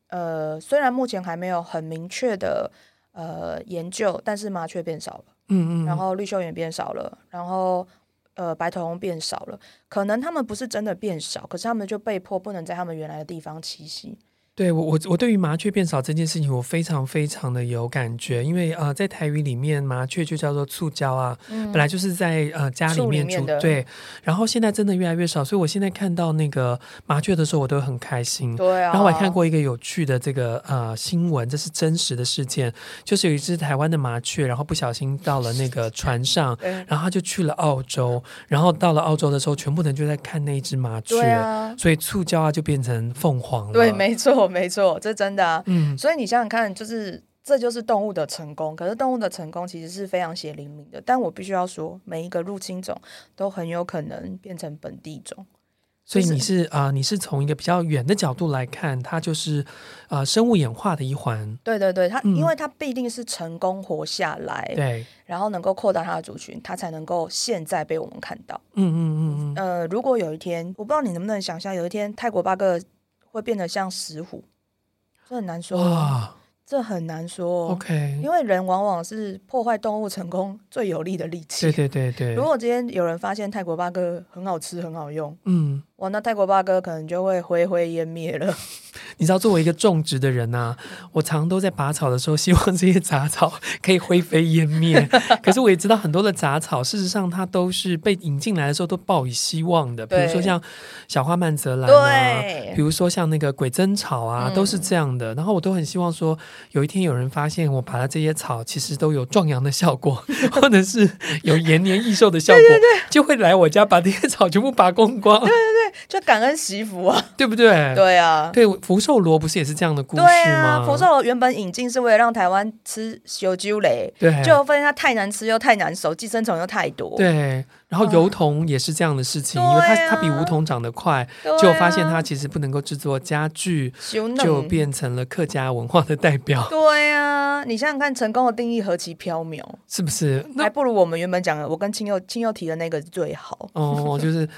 Speaker 1: 呃，虽然目前还没有很明确的呃研究，但是麻雀变少了。嗯嗯，然后绿绣眼变少了，然后呃白头翁变少了，可能他们不是真的变少，可是他们就被迫不能在他们原来的地方栖息。
Speaker 2: 对我我我对于麻雀变少这件事情，我非常非常的有感觉，因为呃，在台语里面，麻雀就叫做触礁啊，嗯、本来就是在呃家里面住，对，然后现在真的越来越少，所以我现在看到那个麻雀的时候，我都很开心。对啊，然后我还看过一个有趣的这个呃新闻，这是真实的事件，就是有一只台湾的麻雀，然后不小心到了那个船上，然后它就去了澳洲，然后到了澳洲的时候，全部人就在看那一只麻雀，啊、所以触礁啊就变成凤凰了。
Speaker 1: 对，没错。没错，这真的啊。嗯，所以你想想看，就是这就是动物的成功。可是动物的成功其实是非常血淋淋的。但我必须要说，每一个入侵种都很有可能变成本地种。
Speaker 2: 所以你是啊、呃，你是从一个比较远的角度来看，它就是啊、呃，生物演化的一环。对
Speaker 1: 对对，它、嗯、因为它必定是成功活下来，
Speaker 2: 对，
Speaker 1: 然后能够扩大它的族群，它才能够现在被我们看到。
Speaker 2: 嗯嗯嗯嗯。
Speaker 1: 呃，如果有一天，我不知道你能不能想象，有一天泰国八哥。会变得像石虎，这很难说。哇这很难说
Speaker 2: ，OK，
Speaker 1: 因为人往往是破坏动物成功最有力的利器。
Speaker 2: 对对对对。
Speaker 1: 如果今天有人发现泰国八哥很好吃、很好用，
Speaker 2: 嗯，
Speaker 1: 哇，那泰国八哥可能就会灰飞烟灭了。(laughs)
Speaker 2: 你知道，作为一个种植的人呐、啊，我常都在拔草的时候，希望这些杂草可以灰飞烟灭。可是我也知道，很多的杂草，事实上它都是被引进来的时候都抱以希望的。比如说像小花曼泽兰啊，比如说像那个鬼针草啊，都是这样的。然后我都很希望说。有一天有人发现我拔的这些草其实都有壮阳的效果，(laughs) 或者是有延年益寿的效果，对对对，就会来我家把这些草全部拔光光。
Speaker 1: 对对对，就感恩惜福啊，(laughs)
Speaker 2: 对不对？
Speaker 1: 对啊，
Speaker 2: 对福寿螺不是也是这样的故事吗？
Speaker 1: 对啊，福寿螺原本引进是为了让台湾吃烧酒螺，
Speaker 2: 对，
Speaker 1: 就发现它太难吃又太难熟，寄生虫又太多。
Speaker 2: 对。然后油桐也是这样的事情，因为它它比梧桐长得快，就发现它其实不能够制作家具，就变成了客家文化的代表。
Speaker 1: 对啊，你想想看，成功的定义何其缥缈，
Speaker 2: 是不是？
Speaker 1: 还不如我们原本讲的，我跟青佑青佑提的那个最好。
Speaker 2: 哦，(laughs) 就是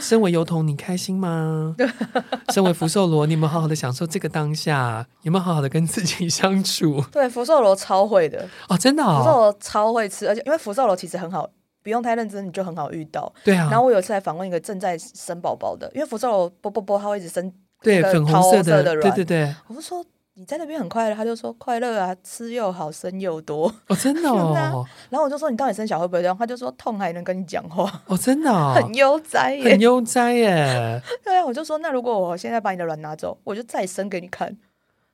Speaker 2: 身为油桶，你开心吗？(laughs) 身为福寿螺，你有没有好好的享受这个当下？有没有好好的跟自己相处？
Speaker 1: 对，福寿螺超会的
Speaker 2: 哦，真的哦，
Speaker 1: 福寿螺超会吃，而且因为福寿螺其实很好。不用太认真，你就很好遇到。
Speaker 2: 对啊。
Speaker 1: 然后我有一次来访问一个正在生宝宝的，因为福寿螺啵啵啵，它会一直生
Speaker 2: 对粉红色的，的对对对。
Speaker 1: 我就说你在那边很快乐，他就说快乐啊，吃又好，生又多。
Speaker 2: 哦，真的哦。(laughs)
Speaker 1: 然后我就说你到底生小会不会这样？他就说痛还能跟你讲话。
Speaker 2: 哦，真的哦。
Speaker 1: 很悠哉耶，
Speaker 2: 很悠哉耶。(laughs)
Speaker 1: 对啊，我就说那如果我现在把你的卵拿走，我就再生给你看。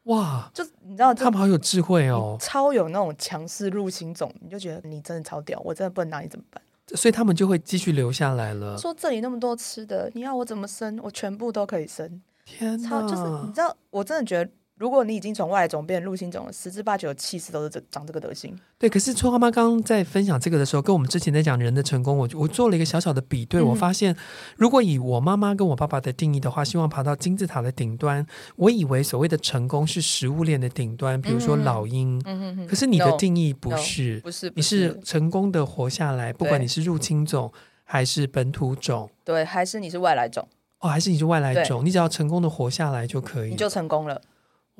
Speaker 2: 哇，
Speaker 1: 就你知道
Speaker 2: 他们好有智慧哦，
Speaker 1: 超有那种强势入侵种，你就觉得你真的超屌，我真的不能拿你怎么办？
Speaker 2: 所以他们就会继续留下来了。
Speaker 1: 说这里那么多吃的，你要我怎么生？我全部都可以生。
Speaker 2: 天哪，
Speaker 1: 超就是你知道，我真的觉得。如果你已经从外来种变入侵种了，十之八九的气势都是这长这个德行。
Speaker 2: 对，可是春花妈刚刚在分享这个的时候，跟我们之前在讲人的成功，我我做了一个小小的比对，嗯、我发现，如果以我妈妈跟我爸爸的定义的话，希望爬到金字塔的顶端，我以为所谓的成功是食物链的顶端，比如说老鹰。嗯嗯。可是你的定义不是，
Speaker 1: 不是，
Speaker 2: 你是成功的活下来，不管你是入侵种还是本土种，
Speaker 1: 对，还是你是外来种，
Speaker 2: 哦，还是你是外来种，你只要成功的活下来就可以，
Speaker 1: 你就成功了。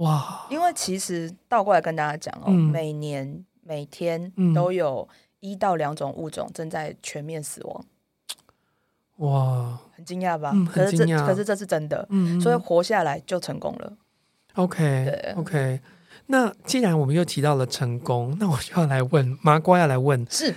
Speaker 2: 哇！
Speaker 1: 因为其实倒过来跟大家讲哦，嗯、每年每天都有一到两种物种正在全面死亡。
Speaker 2: 哇！
Speaker 1: 很惊讶吧？
Speaker 2: 嗯、
Speaker 1: 可是这可是这是真的，嗯、所以活下来就成功了。
Speaker 2: OK，对，OK。那既然我们又提到了成功，那我就要来问麻瓜，要来问
Speaker 1: 是。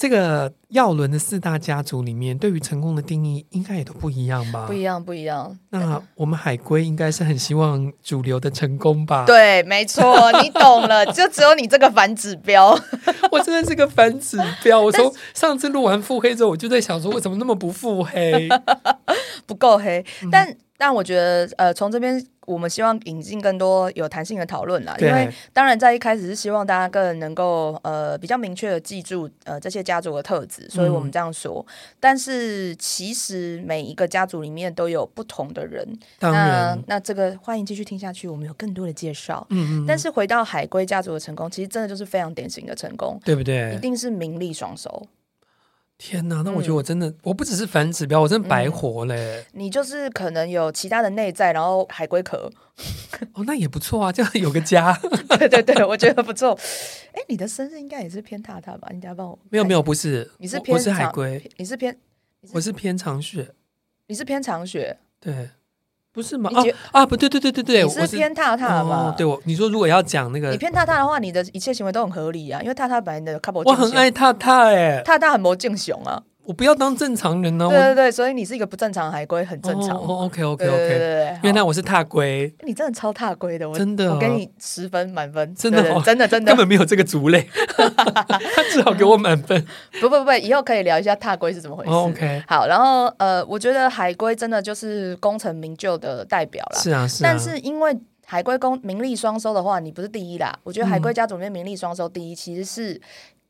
Speaker 2: 这个耀伦的四大家族里面，对于成功的定义应该也都不一样吧？
Speaker 1: 不一样，不一样。
Speaker 2: 那我们海归应该是很希望主流的成功吧？
Speaker 1: 对，没错，你懂了，就只有你这个反指标。(laughs)
Speaker 2: 我真的是个反指标。(laughs) 我从上次录完腹黑之后，我就在想说，我怎么那么不腹黑？(laughs)
Speaker 1: 不够黑，但。但我觉得，呃，从这边我们希望引进更多有弹性的讨论啦。因为当然在一开始是希望大家更能够呃比较明确的记住呃这些家族的特质，所以我们这样说。嗯、但是其实每一个家族里面都有不同的人，
Speaker 2: 当然，
Speaker 1: 那，那这个欢迎继续听下去，我们有更多的介绍。
Speaker 2: 嗯嗯。
Speaker 1: 但是回到海归家族的成功，其实真的就是非常典型的成功，
Speaker 2: 对不对？
Speaker 1: 一定是名利双收。
Speaker 2: 天哪，那我觉得我真的，嗯、我不只是反指标，我真的白活嘞、嗯。
Speaker 1: 你就是可能有其他的内在，然后海龟壳。
Speaker 2: 哦，那也不错啊，这样有个家。(laughs)
Speaker 1: 对对对，我觉得不错。哎，你的生日应该也是偏踏踏吧？你等下帮我。
Speaker 2: 没有没有，不是，
Speaker 1: 你是偏
Speaker 2: 我是海龟，
Speaker 1: 你是偏，
Speaker 2: 我是偏长雪，
Speaker 1: 你是偏长雪，
Speaker 2: 对。不是吗？啊啊，不对对对对对，
Speaker 1: 你是偏踏踏吗？
Speaker 2: 对我，你说如果要讲那个，
Speaker 1: 你偏踏踏的话，你的一切行为都很合理啊，因为踏踏本来的 couple，
Speaker 2: 我很爱踏踏哎，
Speaker 1: 踏踏很魔镜雄啊。
Speaker 2: 我不要当正常人呢。
Speaker 1: 对对对，所以你是一个不正常的海龟，很正常。
Speaker 2: 哦，OK OK OK，对对，原来我是踏龟，
Speaker 1: 你真的超踏龟的，我
Speaker 2: 真的，
Speaker 1: 我给你十分满分，
Speaker 2: 真的
Speaker 1: 真的真的，
Speaker 2: 根本没有这个族类，(laughs) 他只好给我满分。
Speaker 1: 不不不，以后可以聊一下踏龟是怎么回事。
Speaker 2: OK，
Speaker 1: 好，然后呃，我觉得海龟真的就是功成名就的代表了。
Speaker 2: 是啊是啊，
Speaker 1: 但是因为海龟功名利双收的话，你不是第一啦。我觉得海龟家族里面名利双收第一其实是。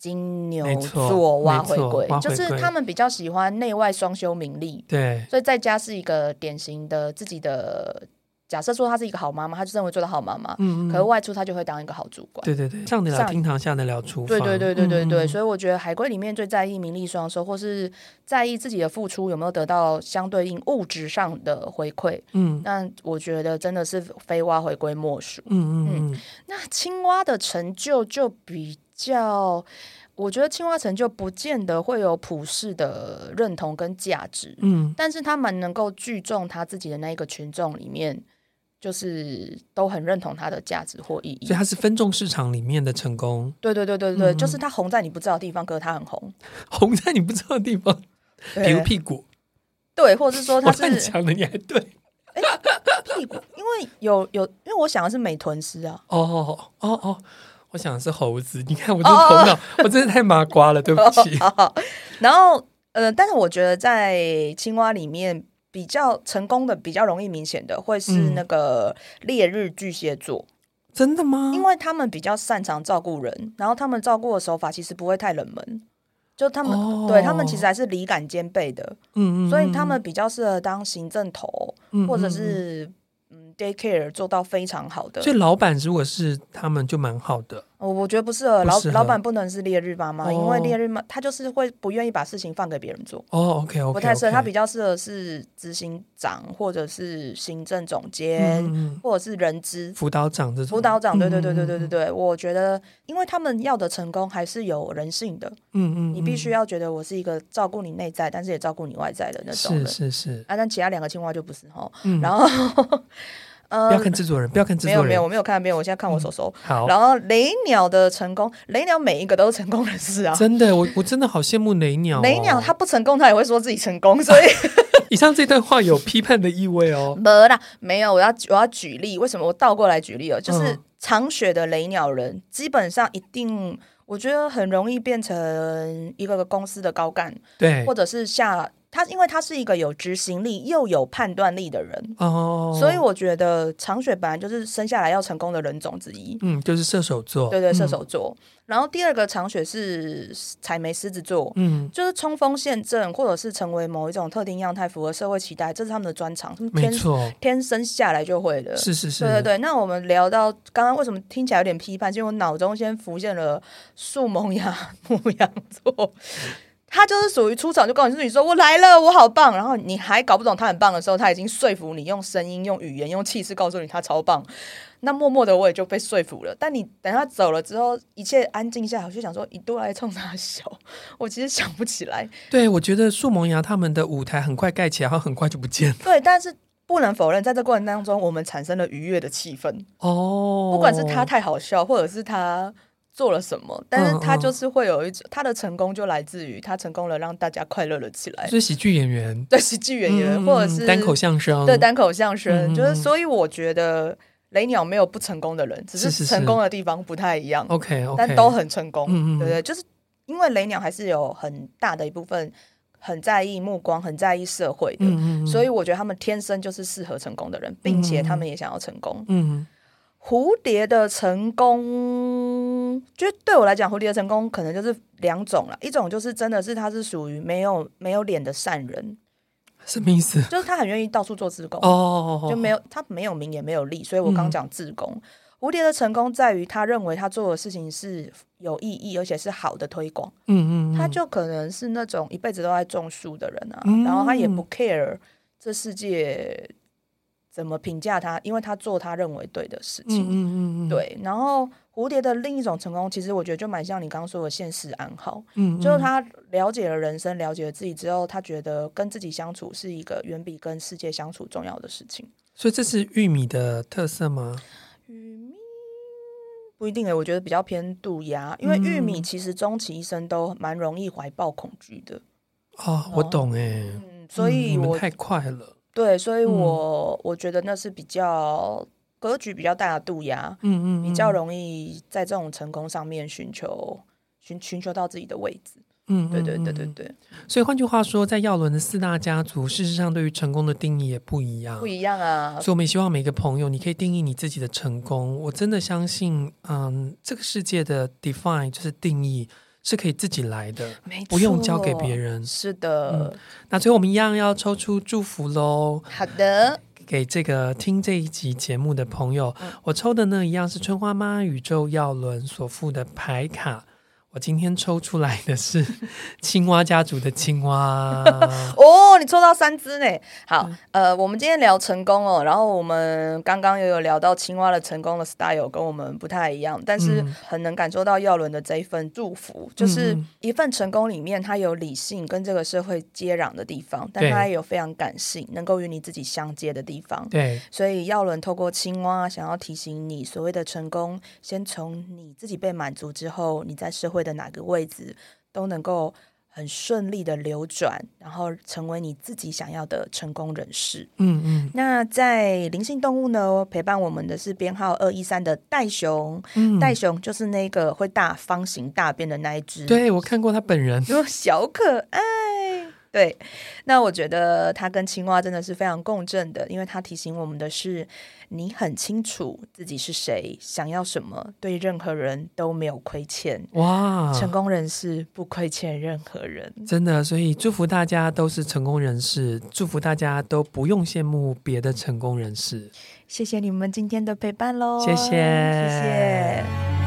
Speaker 1: 金牛座挖回归，就是他们比较喜欢内外双修名利，
Speaker 2: 对，
Speaker 1: 所以在家是一个典型的自己的假设说她是一个好妈妈，她就认为做的好妈妈，
Speaker 2: 嗯嗯，
Speaker 1: 可是外出她就会当一个好主管。
Speaker 2: 对对对，上得了厅堂，下得了厨房。
Speaker 1: 对对对对对对，
Speaker 2: 嗯、
Speaker 1: 所以我觉得海归里面最在意名利双收，或是在意自己的付出有没有得到相对应物质上的回馈。嗯，那我觉得真的是非蛙回归莫属。嗯嗯嗯，那青蛙的成就就比较。我觉得青蛙成就不见得会有普世的认同跟价值，嗯，但是他们能够聚众他自己的那一个群众里面，就是都很认同他的价值或意义，
Speaker 2: 所以他是分众市场里面的成功。
Speaker 1: 对对对对对，嗯、就是他红在你不知道的地方，可是他很红，(laughs)
Speaker 2: 红在你不知道的地方，比如屁股，
Speaker 1: 对，或者是说 (laughs) 他是
Speaker 2: 讲的，你还对，
Speaker 1: 欸、屁股，因为有有，因为我想的是美臀师啊，
Speaker 2: 哦哦哦哦。我想的是猴子，你看我这头脑，oh, 我真的太麻瓜了，对不起。
Speaker 1: Oh, oh, oh. 然后，呃，但是我觉得在青蛙里面比较成功的、比较容易明显的，会是那个烈日巨蟹座。嗯。
Speaker 2: 真的吗？
Speaker 1: 因为他们比较擅长照顾人，然后他们照顾的手法其实不会太冷门，就他们、oh. 对他们其实还是理感兼备的。嗯，嗯嗯，所以他们比较适合当行政头，嗯嗯嗯，或者是。Daycare 做到非常好的，
Speaker 2: 所以老板如果是他们就蛮好的。
Speaker 1: 我我觉得不适合老老板不能是烈日妈妈，哦、因为烈日妈他就是会不愿意把事情放给别人做。
Speaker 2: 哦，OK OK，
Speaker 1: 不太适合。他比较适合是执行长或者是行政总监，嗯、或者是人资
Speaker 2: 辅导长这种。
Speaker 1: 辅导长，对对对对对对对，嗯、我觉得，因为他们要的成功还是有人性的。嗯，嗯嗯，你必须要觉得我是一个照顾你内在，但是也照顾你外在的那种人。
Speaker 2: 是是是。
Speaker 1: 啊，但其他两个青蛙就不是哈。嗯、然后。
Speaker 2: 不要看制作人，不要看制作人。没有
Speaker 1: 没有，我没有看那边，我现在看我手手。
Speaker 2: 嗯、好。
Speaker 1: 然后雷鸟的成功，雷鸟每一个都是成功人士啊！
Speaker 2: 真的，我我真的好羡慕雷鸟、哦。
Speaker 1: 雷鸟他不成功，他也会说自己成功，所以、啊、
Speaker 2: 以上这段话有批判的意味哦。(laughs)
Speaker 1: 没啦，没有。我要我要举例，为什么我倒过来举例哦？就是长雪的雷鸟人，嗯、基本上一定，我觉得很容易变成一个个公司的高干，
Speaker 2: 对，
Speaker 1: 或者是下。他因为他是一个有执行力又有判断力的人哦，所以我觉得长雪本来就是生下来要成功的人种之一。
Speaker 2: 嗯，就是射手座，
Speaker 1: 对对，射手座。嗯、然后第二个长雪是采梅狮子座，嗯，就是冲锋陷阵或者是成为某一种特定样态，符合社会期待，这是他们的专长。
Speaker 2: 没错，
Speaker 1: 天生下来就会的。
Speaker 2: 是是是，
Speaker 1: 对对对。那我们聊到刚刚为什么听起来有点批判？因为我脑中先浮现了树 (laughs) 萌芽牧羊座。他就是属于出场就告诉你说，我来了，我好棒，然后你还搞不懂他很棒的时候，他已经说服你用声音、用语言、用气势告诉你他超棒。那默默的我也就被说服了。但你等他走了之后，一切安静下来，我就想说，一度来冲他笑，(laughs) 我其实想不起来。
Speaker 2: 对，我觉得树萌芽他们的舞台很快盖起来，然后很快就不见了。
Speaker 1: 对，但是不能否认，在这过程当中，我们产生了愉悦的气氛。哦，不管是他太好笑，或者是他。做了什么？但是他就是会有一种，他的成功就来自于他成功了，让大家快乐了起来。
Speaker 2: 是喜剧演员，
Speaker 1: 对喜剧演员，或者是
Speaker 2: 单口相声，
Speaker 1: 对单口相声，就是所以我觉得雷鸟没有不成功的人，只是成功的地方不太一样。
Speaker 2: OK，
Speaker 1: 但都很成功，对不对？就是因为雷鸟还是有很大的一部分很在意目光，很在意社会的，所以我觉得他们天生就是适合成功的人，并且他们也想要成功。嗯。蝴蝶的成功，就对我来讲，蝴蝶的成功可能就是两种了。一种就是真的是他是属于没有没有脸的善人，
Speaker 2: 什么意思？
Speaker 1: 就是他很愿意到处做自工哦，就没有他没有名也没有利，所以我刚讲自工。嗯、蝴蝶的成功在于他认为他做的事情是有意义，而且是好的推广。嗯，嗯嗯，他就可能是那种一辈子都在种树的人啊，嗯、然后他也不 care 这世界。怎么评价他？因为他做他认为对的事情。嗯嗯嗯对。然后蝴蝶的另一种成功，其实我觉得就蛮像你刚刚说的现实安好。嗯，嗯。就是他了解了人生，了解了自己之后，他觉得跟自己相处是一个远比跟世界相处重要的事情。
Speaker 2: 所以这是玉米的特色吗？
Speaker 1: 玉米不一定诶，我觉得比较偏渡鸦，因为玉米其实终其一生都蛮容易怀抱恐惧的。
Speaker 2: 哦，我懂诶。
Speaker 1: 嗯，所以我、
Speaker 2: 嗯、太快了。
Speaker 1: 对，所以我、嗯、我觉得那是比较格局比较大的度呀，嗯，嗯嗯，比较容易在这种成功上面寻求寻寻求到自己的位置，嗯，对对对对对。
Speaker 2: 所以换句话说，在耀伦的四大家族，事实上对于成功的定义也不一样，
Speaker 1: 不一样啊。
Speaker 2: 所以我们也希望每个朋友，你可以定义你自己的成功。我真的相信，嗯，这个世界的 define 就是定义。是可以自己来的，不用交给别人。
Speaker 1: 是的，
Speaker 2: 嗯，那最后我们一样要抽出祝福喽。
Speaker 1: 好的，
Speaker 2: 给这个听这一集节目的朋友，我抽的呢一样是春花妈宇宙耀轮所附的牌卡。我今天抽出来的是 (laughs) 青蛙家族的青蛙。
Speaker 1: 哦，你抽到三只呢。好，呃，我们今天聊成功哦，然后我们刚刚也有聊到青蛙的成功的 style 跟我们不太一样，但是很能感受到耀伦的这一份祝福，嗯、就是一份成功里面它有理性跟这个社会接壤的地方，但它也有非常感性，能够与你自己相接的地方。
Speaker 2: 对，
Speaker 1: 所以耀伦透过青蛙想要提醒你，所谓的成功，先从你自己被满足之后，你在社会的哪个位置都能够很顺利的流转，然后成为你自己想要的成功人士。
Speaker 2: 嗯嗯。
Speaker 1: 那在灵性动物呢，陪伴我们的是编号二一三的袋熊。嗯。袋熊就是那个会大方形大便的那一只。
Speaker 2: 对，我看过他本人，(laughs)
Speaker 1: 小可爱。对，那我觉得它跟青蛙真的是非常共振的，因为它提醒我们的是，你很清楚自己是谁，想要什么，对任何人都没有亏欠。
Speaker 2: 哇，
Speaker 1: 成功人士不亏欠任何人，
Speaker 2: 真的，所以祝福大家都是成功人士，祝福大家都不用羡慕别的成功人士。
Speaker 1: 谢谢你们今天的陪伴喽，
Speaker 2: 谢谢，谢谢。